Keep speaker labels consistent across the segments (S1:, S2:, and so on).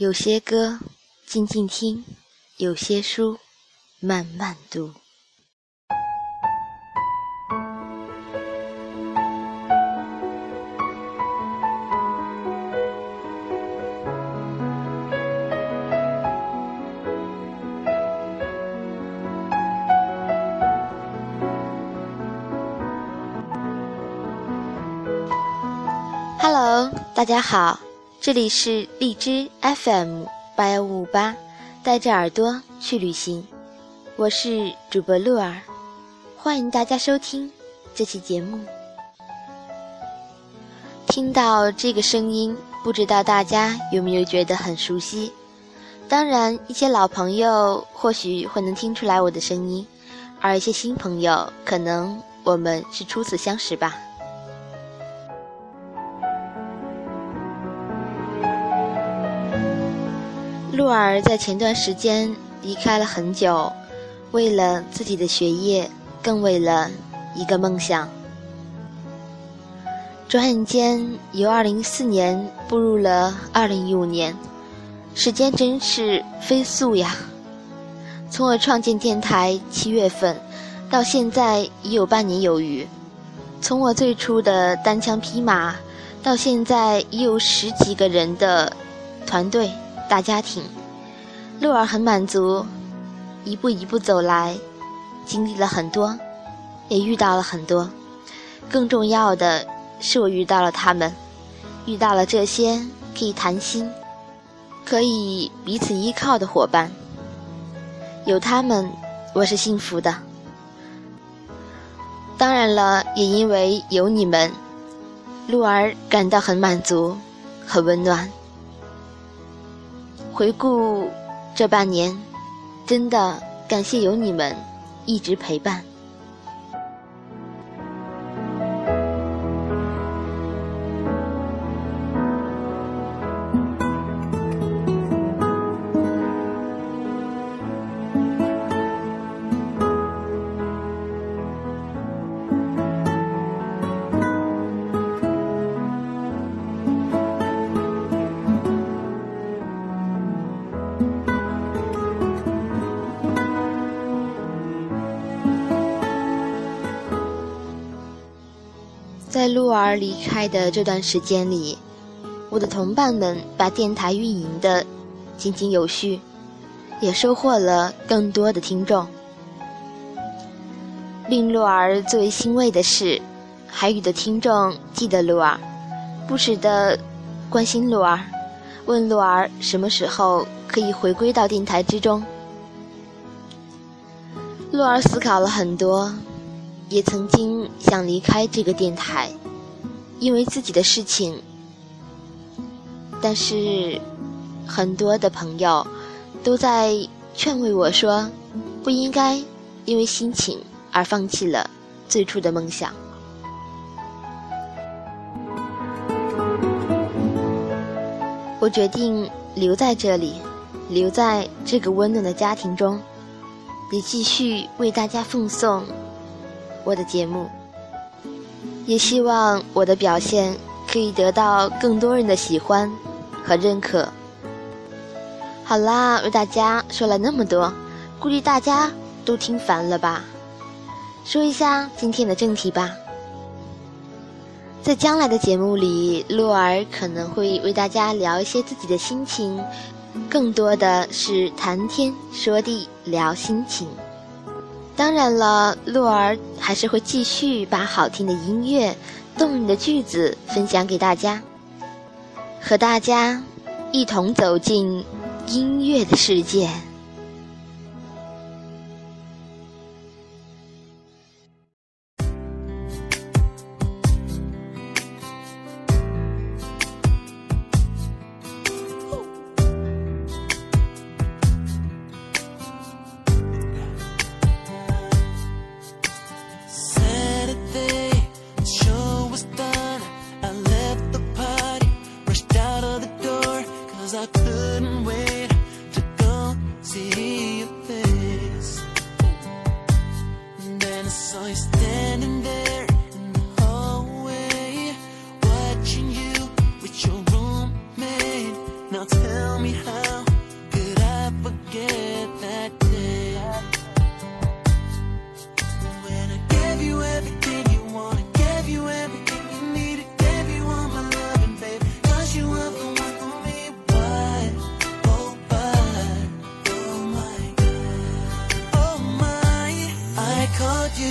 S1: 有些歌静静听，有些书慢慢读。大家好，这里是荔枝 FM 八幺五五八，带着耳朵去旅行，我是主播鹿儿，欢迎大家收听这期节目。听到这个声音，不知道大家有没有觉得很熟悉？当然，一些老朋友或许会能听出来我的声音，而一些新朋友，可能我们是初次相识吧。鹿儿在前段时间离开了很久，为了自己的学业，更为了一个梦想。转眼间由2014年步入了2015年，时间真是飞速呀！从我创建电台七月份，到现在已有半年有余；从我最初的单枪匹马，到现在已有十几个人的团队。大家庭，鹿儿很满足，一步一步走来，经历了很多，也遇到了很多。更重要的是，我遇到了他们，遇到了这些可以谈心、可以彼此依靠的伙伴。有他们，我是幸福的。当然了，也因为有你们，鹿儿感到很满足，很温暖。回顾这半年，真的感谢有你们一直陪伴。在鹿儿离开的这段时间里，我的同伴们把电台运营的井井有序，也收获了更多的听众。令鹿儿最为欣慰的是，海语的听众记得鹿儿，不时的关心鹿儿，问鹿儿什么时候可以回归到电台之中。鹿儿思考了很多。也曾经想离开这个电台，因为自己的事情。但是，很多的朋友都在劝慰我说，不应该因为心情而放弃了最初的梦想。我决定留在这里，留在这个温暖的家庭中，也继续为大家奉送。我的节目，也希望我的表现可以得到更多人的喜欢和认可。好啦，为大家说了那么多，估计大家都听烦了吧？说一下今天的正题吧。在将来的节目里，洛儿可能会为大家聊一些自己的心情，更多的是谈天说地聊心情。当然了，鹿儿还是会继续把好听的音乐、动人的句子分享给大家，和大家一同走进音乐的世界。
S2: saw you standing there in the hallway, watching you with your roommate. Now tell me
S3: how.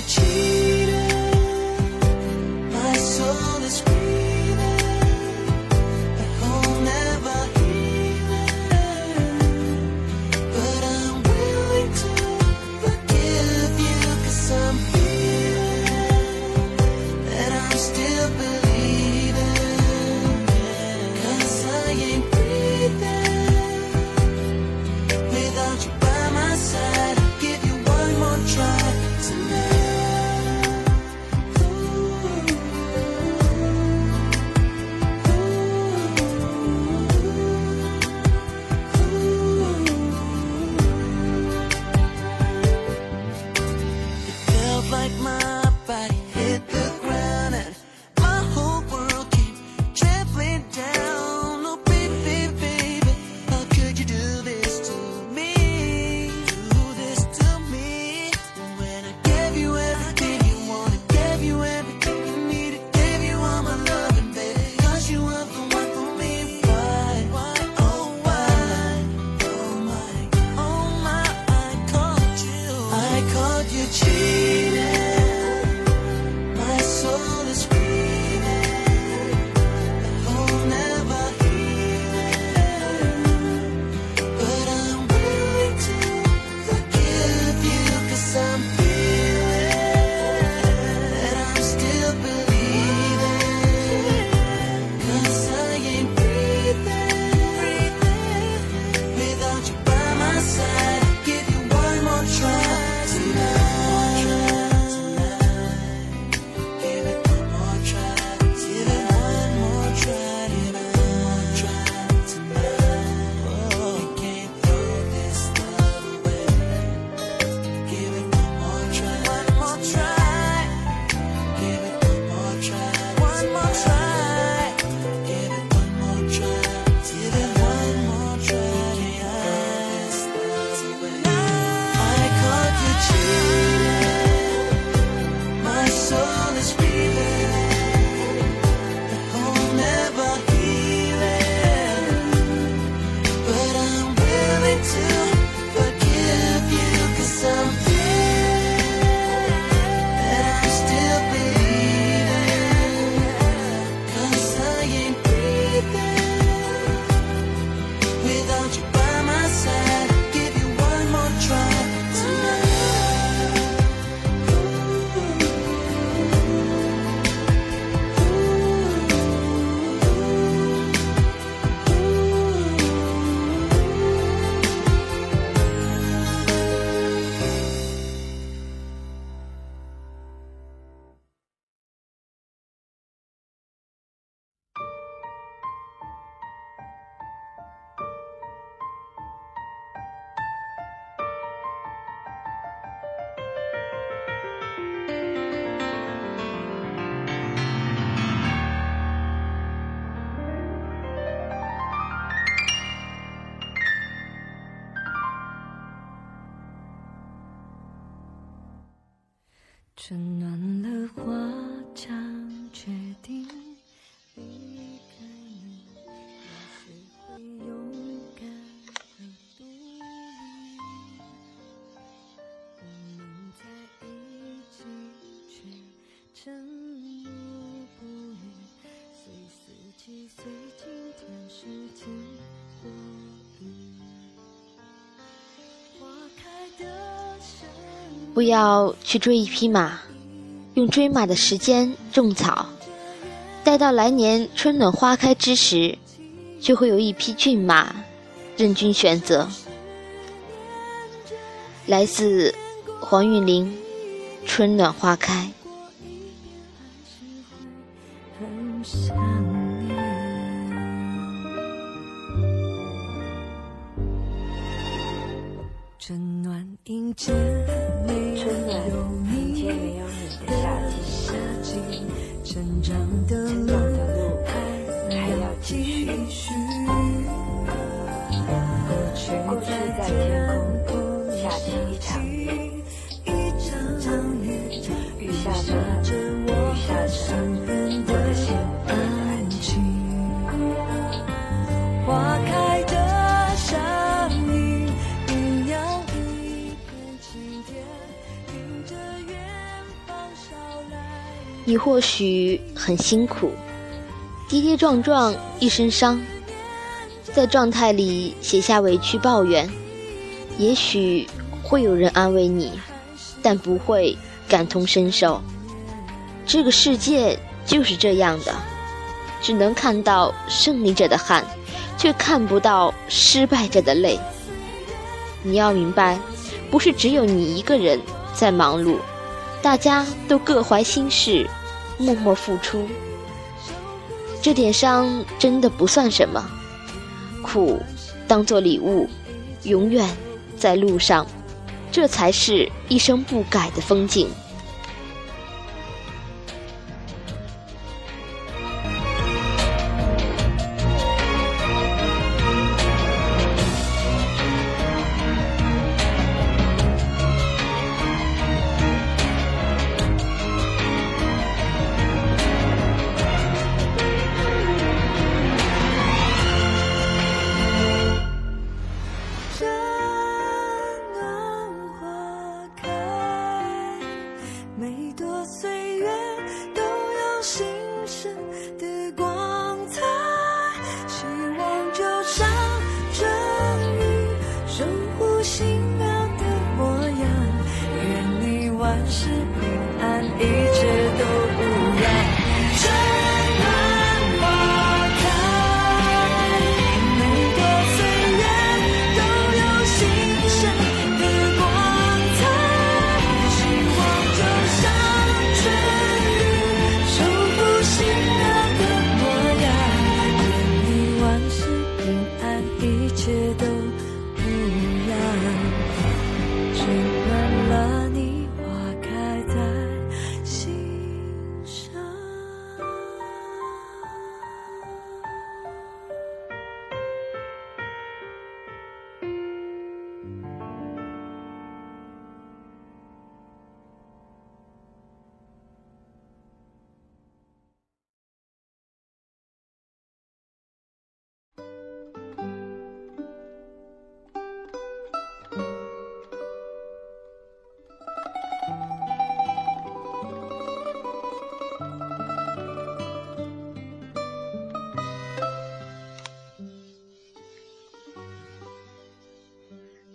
S3: 情随今天是晴。花开的。
S1: 不要去追一匹马，用追马的时间种草，待到来年春暖花开之时，就会有一匹骏马任君选择。来自黄韵玲，《春暖花开》。
S3: 春暖，
S1: 春天没有你的夏季。
S3: 成长的
S1: 路，
S3: 还
S1: 要继续。或许很辛苦，跌跌撞撞一身伤，在状态里写下委屈抱怨，也许会有人安慰你，但不会感同身受。这个世界就是这样的，只能看到胜利者的汗，却看不到失败者的泪。你要明白，不是只有你一个人在忙碌，大家都各怀心事，默默付出。这点伤真的不算什么，苦当做礼物，永远在路上，这才是一生不改的风景。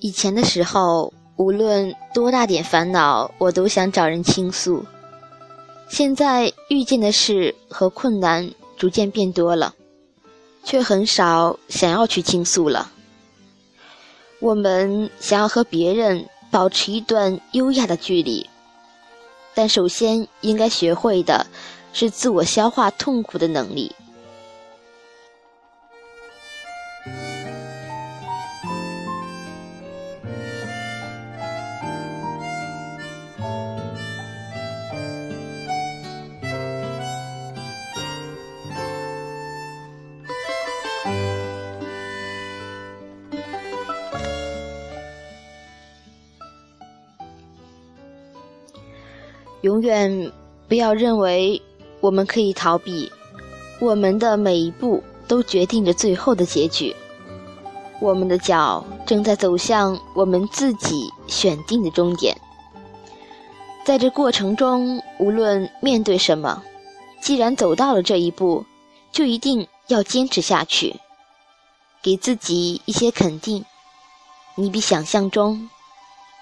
S1: 以前的时候，无论多大点烦恼，我都想找人倾诉。现在遇见的事和困难逐渐变多了，却很少想要去倾诉了。我们想要和别人保持一段优雅的距离，但首先应该学会的是自我消化痛苦的能力。永远不要认为我们可以逃避，我们的每一步都决定着最后的结局。我们的脚正在走向我们自己选定的终点。在这过程中，无论面对什么，既然走到了这一步，就一定要坚持下去，给自己一些肯定，你比想象中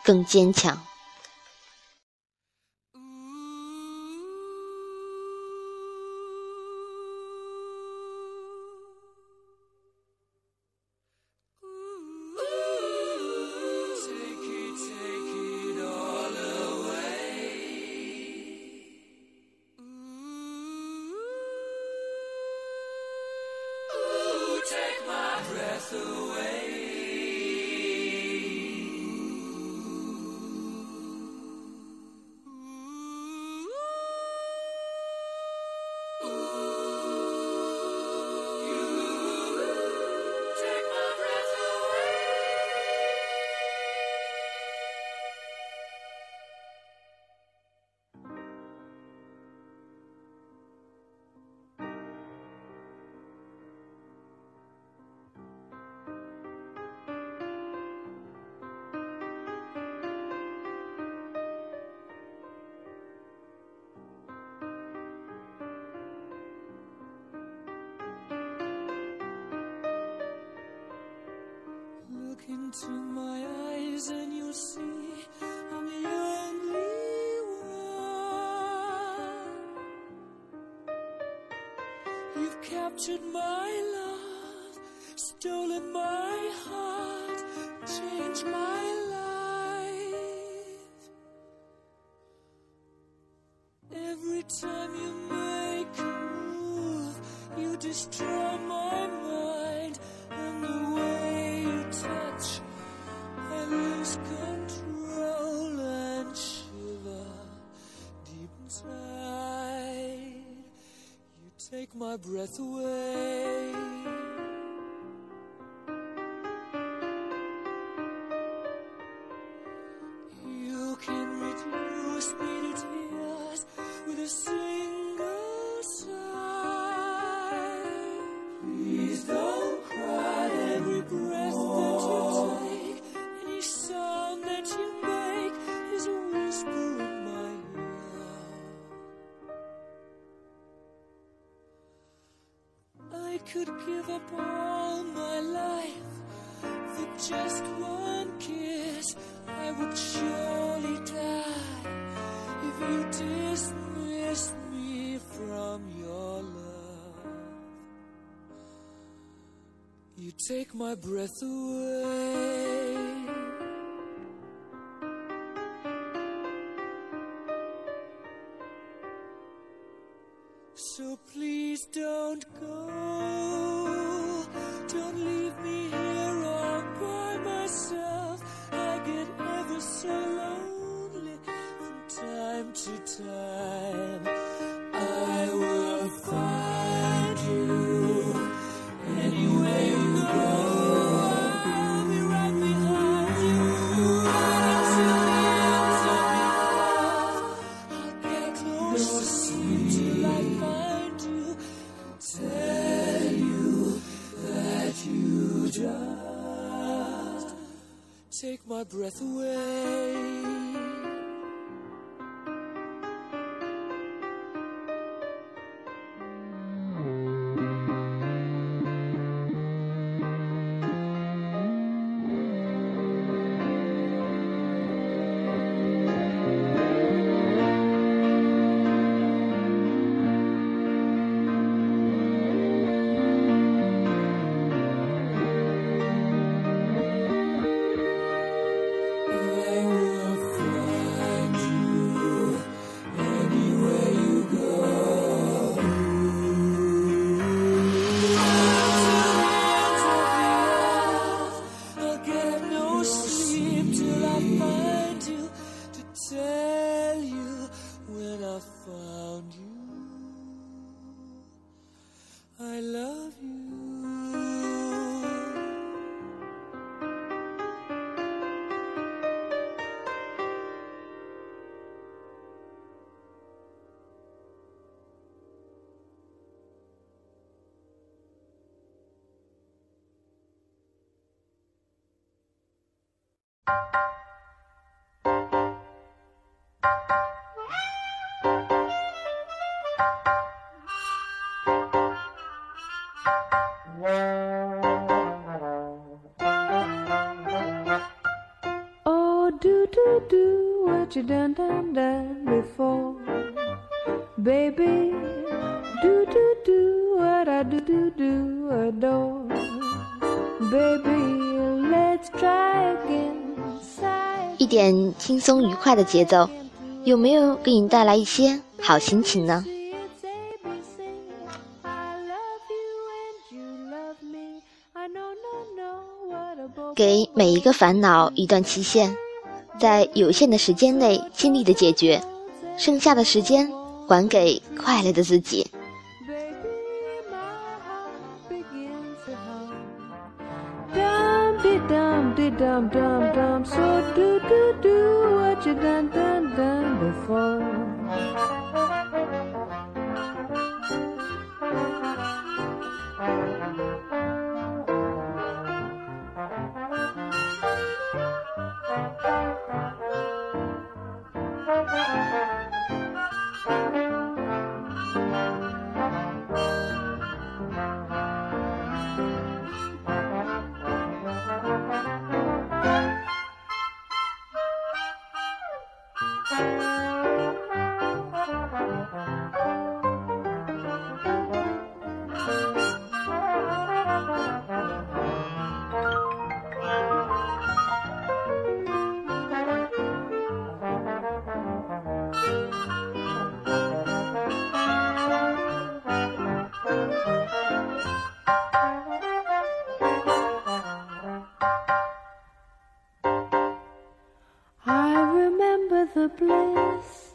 S1: 更坚强。
S2: Into my eyes and you'll see I'm the only one. You've captured my love, stolen my heart, changed my life. Take my breath away. So
S3: Oh, do do do what you done done done before, baby. Do do do what I do do do adore, baby. Let's try
S1: 点轻松愉快的节奏，有没有给你带来一些好心情呢？给每一个烦恼一段期限，在有限的时间内尽力的解决，剩下的时间还给快乐的自己。
S3: Do what you done done
S2: the bliss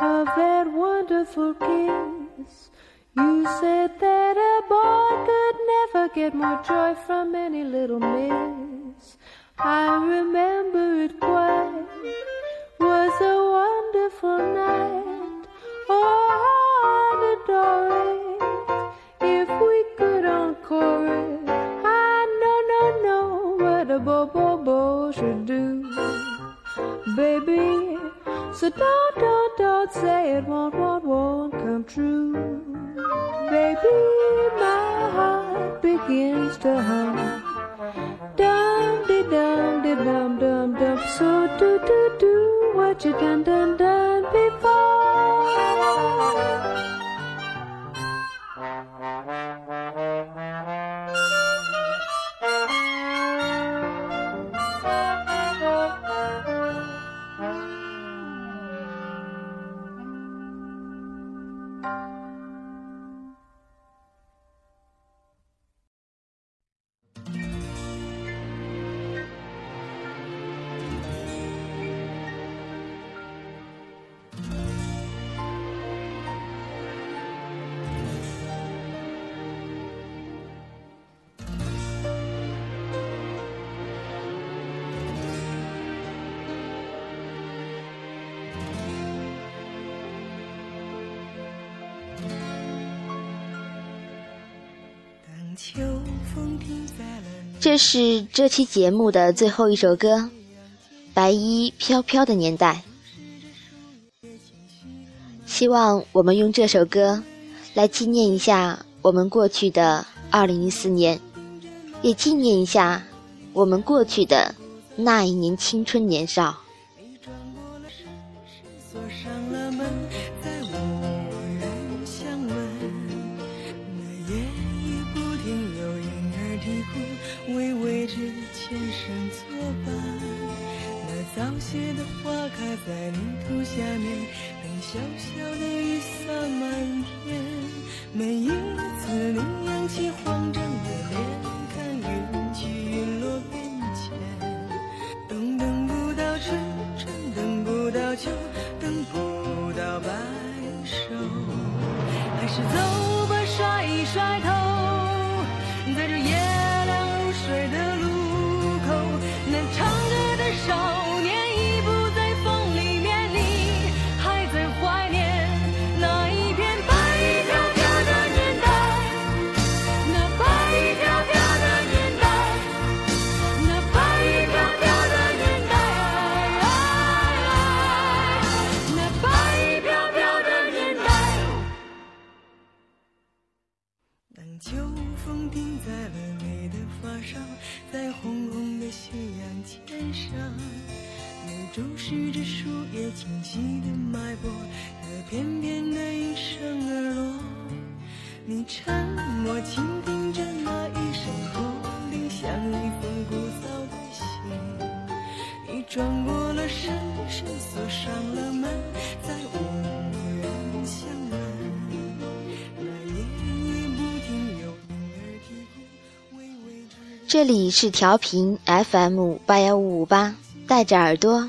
S2: of that wonderful kiss. You said that a boy could never get more joy from any little miss. I remember it quite. Was a wonderful night. Oh, I'd adore it if we could encore it. I know, no, no what a bo bo bo should do, baby. So don't, don't, don't say it won't, won't, won't come true, baby. My heart begins to hum. Dum de dum de dum dum dum. So do do do what you done done done before.
S1: 这是这期节目的最后一首歌，《白衣飘飘的年代》。希望我们用这首歌来纪念一下我们过去的2014年，也纪念一下我们过去的那一年青春年少。
S2: 的花开在泥土下面，等小小的雨洒满天。每一次你扬起慌张树叶清晰的脉搏，和翩翩的一声而落。你沉默倾听着那一声驼铃，像一封古早的信。你转过了身，身锁上了门，再无人相问。那夜已不停有婴儿啼哭，微微之
S1: 这里是调频 FM 八幺五五八，带着耳朵